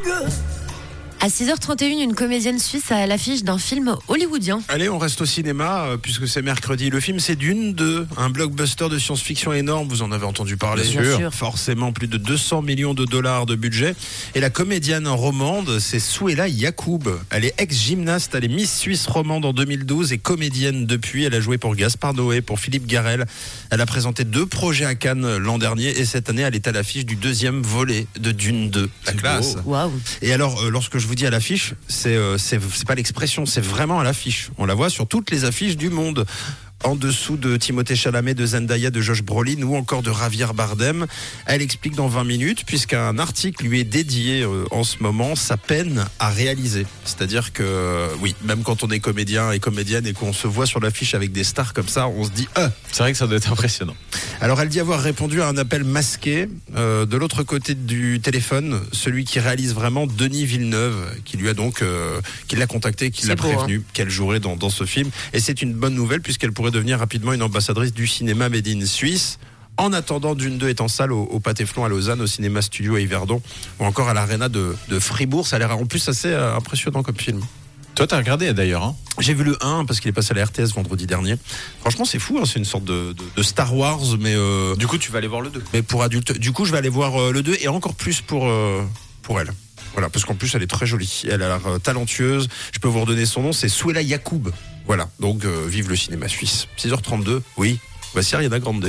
Good. À 6h31, une comédienne suisse à l'affiche d'un film hollywoodien. Allez, on reste au cinéma euh, puisque c'est mercredi. Le film, c'est Dune 2, un blockbuster de science-fiction énorme. Vous en avez entendu parler. Bien sûr. sûr. Forcément, plus de 200 millions de dollars de budget. Et la comédienne romande, c'est Souela Yacoub. Elle est ex-gymnaste, elle est Miss Suisse romande en 2012 et comédienne depuis. Elle a joué pour Gaspard Noé, pour Philippe Garel. Elle a présenté deux projets à Cannes l'an dernier et cette année, elle est à l'affiche du deuxième volet de Dune 2. La classe. Waouh. Et alors, euh, lorsque je vous à l'affiche, c'est euh, pas l'expression, c'est vraiment à l'affiche. On la voit sur toutes les affiches du monde. En dessous de Timothée Chalamet, de Zendaya, de Josh Brolin ou encore de Javier Bardem. Elle explique dans 20 minutes, puisqu'un article lui est dédié euh, en ce moment, sa peine à réaliser. C'est-à-dire que, euh, oui, même quand on est comédien et comédienne et qu'on se voit sur l'affiche avec des stars comme ça, on se dit, euh, C'est vrai que ça doit être impressionnant. Alors elle dit avoir répondu à un appel masqué euh, de l'autre côté du téléphone, celui qui réalise vraiment Denis Villeneuve, qui lui a donc, euh, qui l'a contacté, qui l'a prévenu qu'elle jouerait dans, dans ce film. Et c'est une bonne nouvelle puisqu'elle pourrait devenir rapidement une ambassadrice du cinéma made in Suisse. En attendant, Dune 2 est en salle au, au Pâté-Flon à Lausanne, au cinéma studio à Yverdon, ou encore à l'Arena de, de Fribourg. Ça a l'air en plus assez euh, impressionnant comme film. Toi, t'as regardé d'ailleurs. Hein J'ai vu le 1 parce qu'il est passé à la RTS vendredi dernier. Franchement, c'est fou, hein, c'est une sorte de, de- de Star Wars, mais euh, du coup, tu vas aller voir le 2. mais pour adultes. Du coup, je vais aller voir euh, le 2 et encore plus pour, euh, pour elle. Voilà, parce qu'en plus, elle est très jolie. Elle a l'air talentueuse. Je peux vous redonner son nom, c'est Souela Yacoub. Voilà, donc vive le cinéma suisse. 6h32, oui, voici Ariana Grande.